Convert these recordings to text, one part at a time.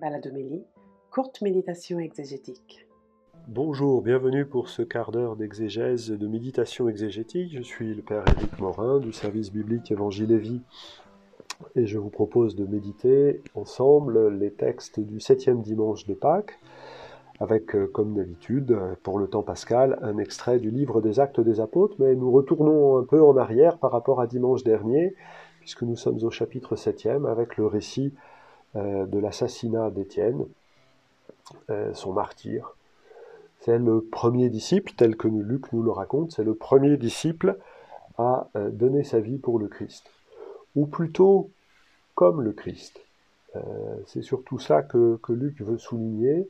Baladomélie, courte méditation exégétique. Bonjour, bienvenue pour ce quart d'heure d'exégèse de méditation exégétique. Je suis le Père Éric Morin du service biblique Évangile et Vie et je vous propose de méditer ensemble les textes du septième dimanche de Pâques avec, euh, comme d'habitude, pour le temps pascal, un extrait du livre des actes des apôtres, mais nous retournons un peu en arrière par rapport à dimanche dernier, puisque nous sommes au chapitre septième avec le récit de l'assassinat d'Étienne, euh, son martyr. C'est le premier disciple, tel que Luc nous le raconte, c'est le premier disciple à donner sa vie pour le Christ. Ou plutôt comme le Christ. c'est surtout ça que, que Luc veut souligner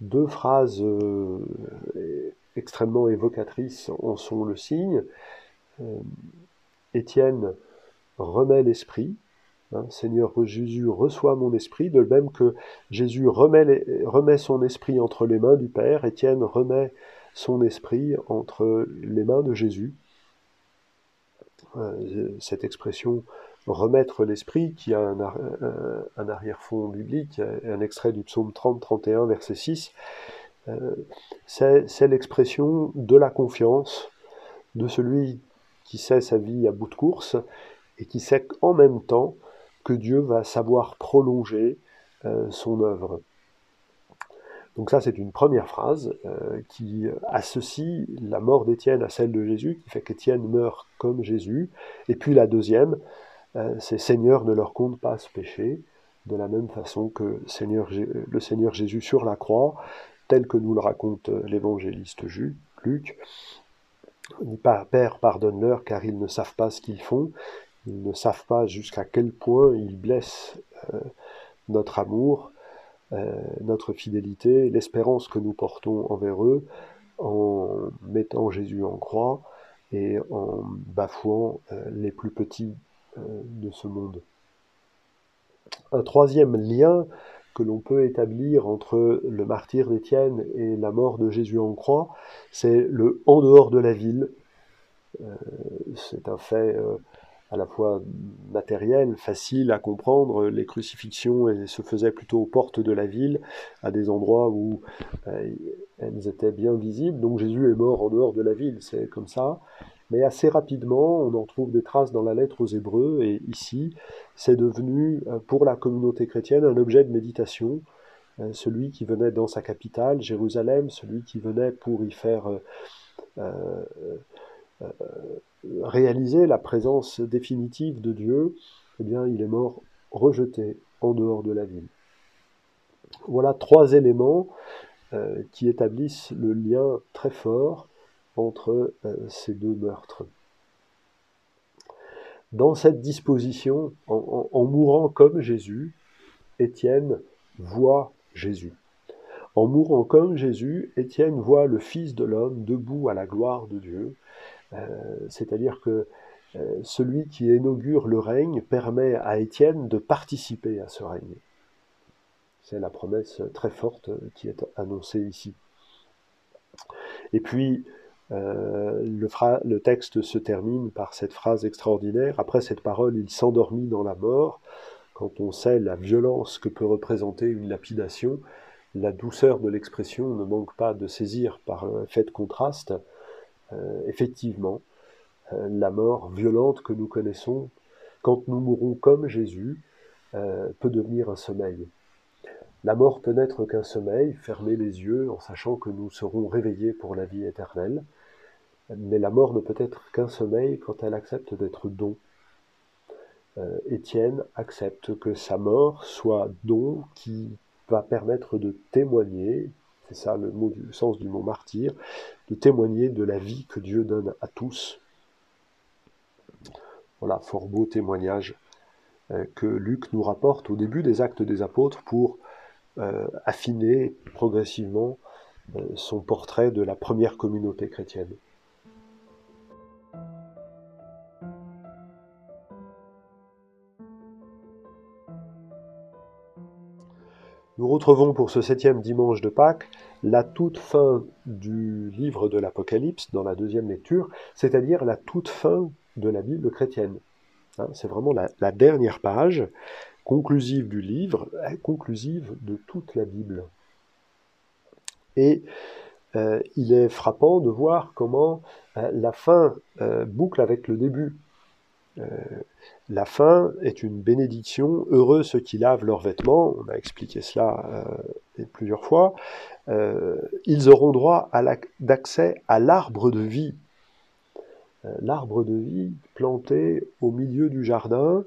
deux phrases euh, extrêmement évocatrices en sont le signe. Euh, Étienne remet l'esprit. Hein, Seigneur Jésus reçoit mon esprit, de même que Jésus remet, son esprit entre les mains du Père, Étienne remet son esprit entre les mains de Jésus. Euh, cette expression remettre l'esprit, qui a un, arrière-fond biblique, un extrait du psaume 30, 31, verset 6, euh, c'est l'expression de la confiance de celui qui sait sa vie à bout de course et qui sait en même temps Dieu va savoir prolonger euh, son œuvre. Donc ça, c'est une première phrase euh, qui associe la mort d'Étienne à celle de Jésus, qui fait qu'Étienne meurt comme Jésus. Et puis la deuxième, euh, c'est Seigneur ne leur compte pas ce péché, de la même façon que Seigneur, le Seigneur Jésus sur la croix, tel que nous le raconte l'évangéliste Luc, Père, pardonne-leur car ils ne savent pas ce qu'ils font, ils ne savent pas jusqu'à quel point ils blessent euh, notre amour, euh, notre fidélité, l'espérance que nous portons envers eux en mettant Jésus en croix et en bafouant les plus petits euh, de ce monde. Un troisième lien que l'on peut établir entre le martyr d'Étienne et la mort de Jésus en croix, c'est le en dehors de la ville. Euh, c'est un fait euh, à la fois matériel, facile à comprendre. Les crucifixions se faisaient plutôt aux portes de la ville, à des endroits où elles étaient bien visibles. Donc Jésus est mort en dehors de la ville, c'est comme ça. Mais assez rapidement, on en trouve des traces dans la lettre aux Hébreux, et ici, c'est devenu euh, pour la communauté chrétienne un objet de méditation. Euh, celui qui venait dans sa capitale, Jérusalem, celui qui venait pour y faire euh, réaliser la présence définitive de Dieu, eh il est mort rejeté en dehors de la ville. Voilà trois éléments qui établissent le lien très fort entre euh, ces deux meurtres. Dans cette disposition, en, mourant comme Jésus, Étienne voit Jésus. En mourant comme Jésus, Étienne voit le Fils de l'homme debout à la gloire de Dieu, euh, c'est-à-dire que euh, celui qui inaugure le règne permet à Étienne de participer à ce règne. C'est la promesse très forte qui est annoncée ici. Et puis, euh, le, texte se termine par cette phrase extraordinaire. Après cette parole, il s'endormit dans la mort. Quand on sait la violence que peut représenter une lapidation, la douceur de l'expression ne manque pas de saisir par un fait de contraste. Euh, effectivement, euh, la mort violente que nous connaissons, quand nous mourons comme Jésus, peut devenir un sommeil. La mort peut n'être qu'un sommeil, fermer les yeux en sachant que nous serons réveillés pour la vie éternelle. Mais la mort ne peut être qu'un sommeil quand elle accepte d'être don. Euh, Étienne accepte que sa mort soit don qui va permettre de témoigner, c'est ça le, sens du mot martyr, de témoigner de la vie que Dieu donne à tous. Voilà, fort beau témoignage euh, que Luc nous rapporte au début des actes des apôtres pour euh, affiner progressivement son portrait de la première communauté chrétienne. Nous retrouvons pour ce septième dimanche de Pâques la toute fin du livre de l'Apocalypse dans la deuxième lecture, c'est-à-dire la toute fin de la Bible chrétienne. Hein, c'est vraiment la, dernière page conclusive du livre, est conclusive de toute la Bible. Et euh, il est frappant de voir comment euh, la fin euh, boucle avec le début. La fin est une bénédiction, heureux ceux qui lavent leurs vêtements, on a expliqué cela plusieurs fois, ils auront droit d'accès à l'arbre de vie. l'arbre de vie planté au milieu du jardin,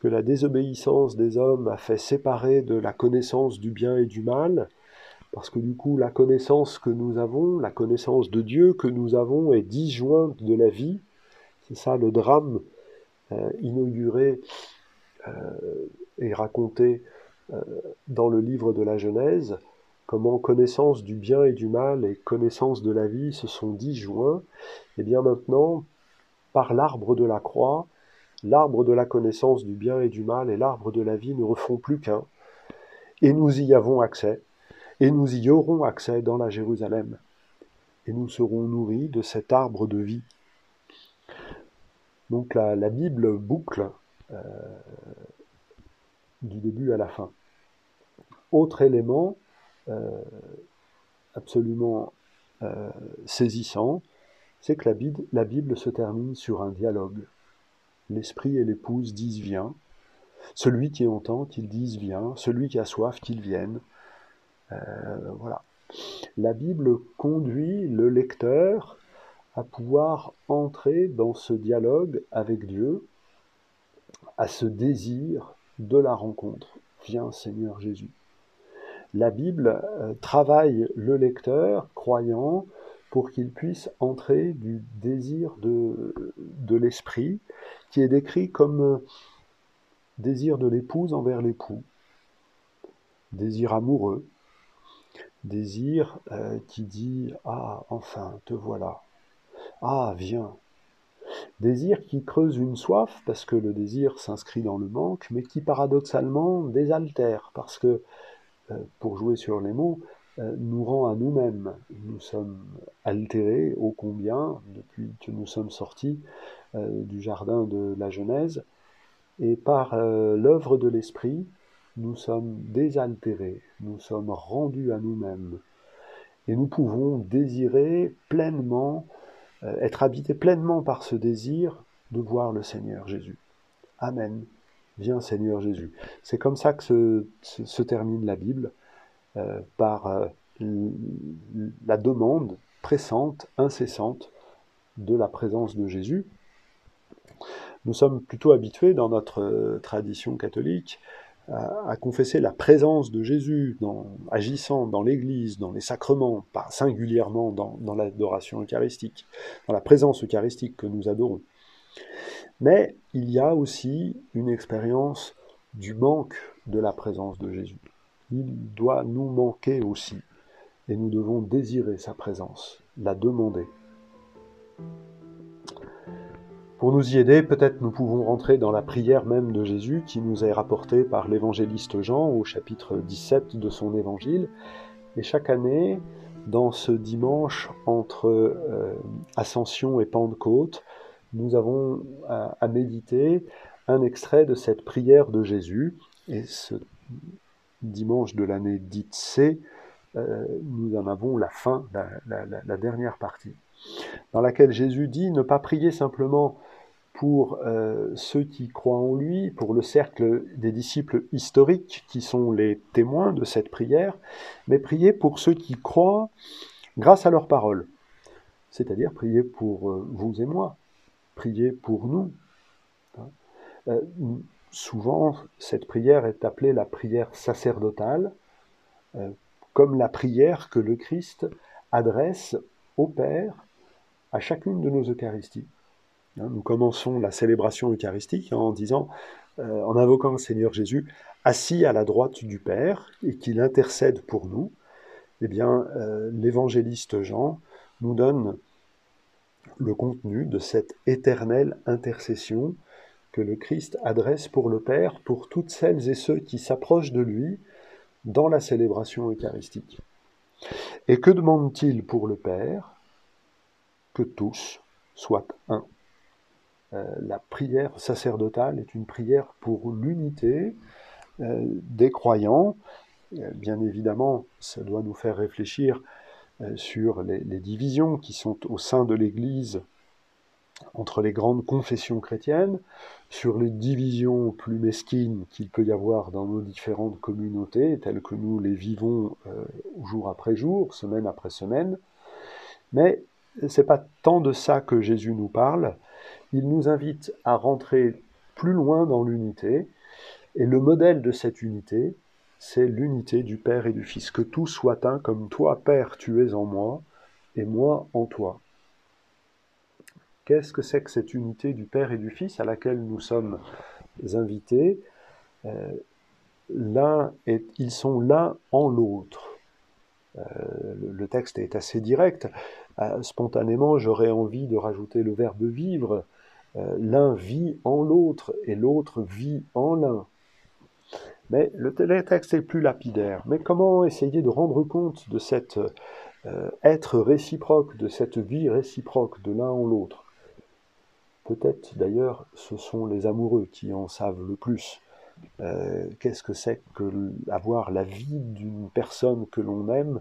que la désobéissance des hommes a fait séparer de la connaissance du bien et du mal, parce que du coup, la connaissance que nous avons, la connaissance de Dieu que nous avons est disjointe de la vie. C'est ça le drame euh, inauguré euh, et raconté euh, dans le livre de la Genèse, comment connaissance du bien et du mal et connaissance de la vie se sont disjoints. Et bien maintenant, par l'arbre de la croix, l'arbre de la connaissance du bien et du mal et l'arbre de la vie ne refont plus qu'un. Et nous y avons accès et nous y aurons accès dans la Jérusalem, et nous serons nourris de cet arbre de vie. Donc la, Bible boucle euh, du début à la fin. Autre élément euh, absolument euh, saisissant, c'est que la Bible, se termine sur un dialogue. L'esprit et l'épouse disent viens. Celui qui entend, qu'il dise viens. Celui qui a soif, qu'il vienne. Voilà. La Bible conduit le lecteur à pouvoir entrer dans ce dialogue avec Dieu, à ce désir de la rencontre. Viens Seigneur Jésus. La Bible euh, travaille le lecteur croyant pour qu'il puisse entrer du désir de, l'esprit, qui est décrit comme euh, désir de l'épouse envers l'époux, désir amoureux, Désir euh, qui dit Ah, enfin, te voilà. Ah, viens. Désir qui creuse une soif, parce que le désir s'inscrit dans le manque, mais qui paradoxalement désaltère, parce que, euh, pour jouer sur les mots, euh, nous rend à nous-mêmes. Nous sommes altérés ô combien depuis que nous sommes sortis du jardin de la Genèse, et par l'œuvre de l'Esprit, nous sommes désaltérés, nous sommes rendus à nous-mêmes, et nous pouvons désirer pleinement, euh, être habités pleinement par ce désir de voir le Seigneur Jésus. Amen. Viens Seigneur Jésus. C'est comme ça que se, termine la Bible, euh, par euh, la demande pressante, incessante de la présence de Jésus. Nous sommes plutôt habitués dans notre tradition catholique à, confesser la présence de Jésus agissant dans l'Église, dans les sacrements, pas singulièrement dans l'adoration eucharistique, dans la présence eucharistique que nous adorons. Mais il y a aussi une expérience du manque de la présence de Jésus. Il doit nous manquer aussi, et nous devons désirer sa présence, la demander. Pour nous y aider, peut-être nous pouvons rentrer dans la prière même de Jésus qui nous est rapportée par l'évangéliste Jean au chapitre 17 de son évangile. Et chaque année, dans ce dimanche entre euh, Ascension et Pentecôte, nous avons à, méditer un extrait de cette prière de Jésus. Et ce dimanche de l'année dite C, euh, nous en avons la fin, la dernière partie, dans laquelle Jésus dit ne pas prier simplement pour euh, ceux qui croient en lui, pour le cercle des disciples historiques qui sont les témoins de cette prière, mais prier pour ceux qui croient grâce à leur parole. C'est-à-dire prier pour euh, vous et moi, prier pour nous. Hein. Euh, souvent, cette prière est appelée la prière sacerdotale, comme la prière que le Christ adresse au Père à chacune de nos Eucharisties. Hein, nous commençons la célébration eucharistique en disant, euh, en invoquant le Seigneur Jésus, assis à la droite du Père et qu'il intercède pour nous. Eh bien, euh, l'évangéliste Jean nous donne le contenu de cette éternelle intercession que le Christ adresse pour le Père, pour toutes celles et ceux qui s'approchent de lui dans la célébration eucharistique. Et que demande-t-il pour le Père? Que tous soient un la prière sacerdotale est une prière pour l'unité des croyants. Bien évidemment, ça doit nous faire réfléchir sur les, divisions qui sont au sein de l'Église entre les grandes confessions chrétiennes, sur les divisions plus mesquines qu'il peut y avoir dans nos différentes communautés, telles que nous les vivons euh, jour après jour, semaine après semaine. Mais ce n'est pas tant de ça que Jésus nous parle. Il nous invite à rentrer plus loin dans l'unité. Et le modèle de cette unité, c'est l'unité du Père et du Fils. Que tout soit un comme toi, Père, tu es en moi, et moi en toi. Qu'est-ce que c'est que cette unité du Père et du Fils à laquelle nous sommes invités? Euh, Ils sont l'un en l'autre. Euh, le, texte est assez direct. Euh, spontanément, j'aurais envie de rajouter le verbe vivre. L'un vit en l'autre et l'autre vit en l'un. Mais le, texte est plus lapidaire. Mais comment essayer de rendre compte de cet être réciproque, de cette vie réciproque de l'un en l'autre? Peut-être d'ailleurs ce sont les amoureux qui en savent le plus. Euh, qu'est-ce que c'est que avoir la vie d'une personne que l'on aime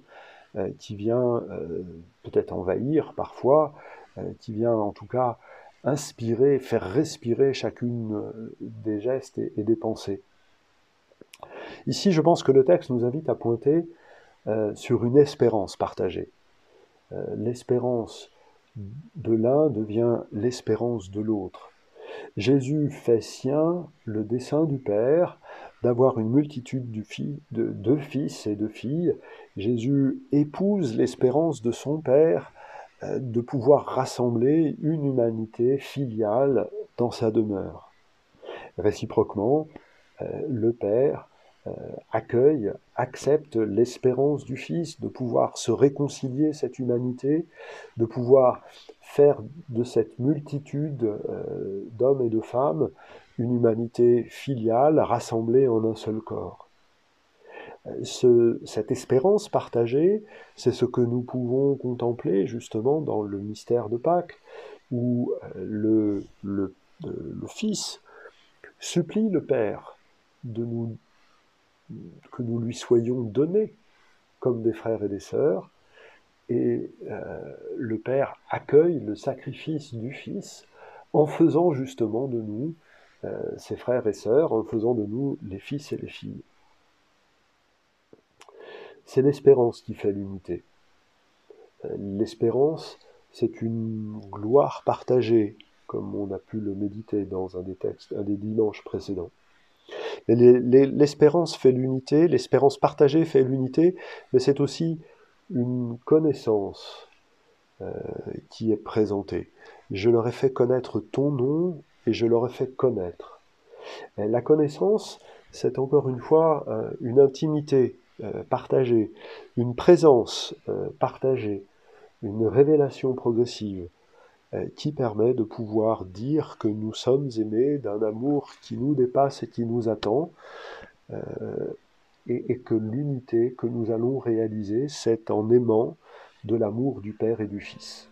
euh, qui vient euh, peut-être envahir parfois, qui vient en tout cas inspirer, faire respirer chacune des gestes et, des pensées. Ici, je pense que le texte nous invite à pointer sur une espérance partagée. L'espérance de l'un devient l'espérance de l'autre. Jésus fait sien le dessein du Père d'avoir une multitude de, fils et de filles. Jésus épouse l'espérance de son Père euh, de pouvoir rassembler une humanité filiale dans sa demeure. Réciproquement, euh, le Père euh, accueille, accepte l'espérance du Fils de pouvoir se réconcilier cette humanité, de pouvoir faire de cette multitude euh, d'hommes et de femmes une humanité filiale rassemblée en un seul corps. Ce, cette espérance partagée, c'est ce que nous pouvons contempler justement dans le mystère de Pâques, où euh, le, le, Fils supplie le Père de nous que nous lui soyons donnés comme des frères et des sœurs, et euh, le Père accueille le sacrifice du Fils en faisant justement de nous euh, ses frères et sœurs, en faisant de nous les fils et les filles. C'est l'espérance qui fait l'unité. Euh, l'espérance, c'est une gloire partagée, comme on a pu le méditer dans un des textes, un des dimanches précédents. L'espérance fait l'unité, l'espérance partagée fait l'unité, mais c'est aussi une connaissance euh, qui est présentée. Je leur ai fait connaître ton nom et je leur ai fait connaître. la connaissance, c'est encore une fois euh, une intimité euh, partagée, une présence partagée, une révélation progressive. Euh, qui permet de pouvoir dire que nous sommes aimés d'un amour qui nous dépasse et qui nous attend, euh, et, que l'unité que nous allons réaliser, c'est en aimant de l'amour du Père et du Fils.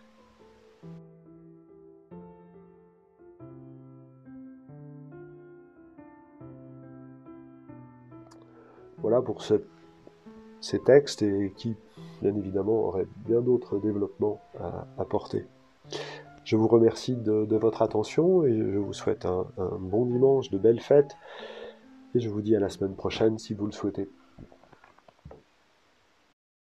Voilà pour ces textes et qui, bien évidemment, auraient bien d'autres développements à apporter. Je vous remercie de, votre attention et je vous souhaite un bon dimanche, de belles fêtes. Et je vous dis à la semaine prochaine si vous le souhaitez.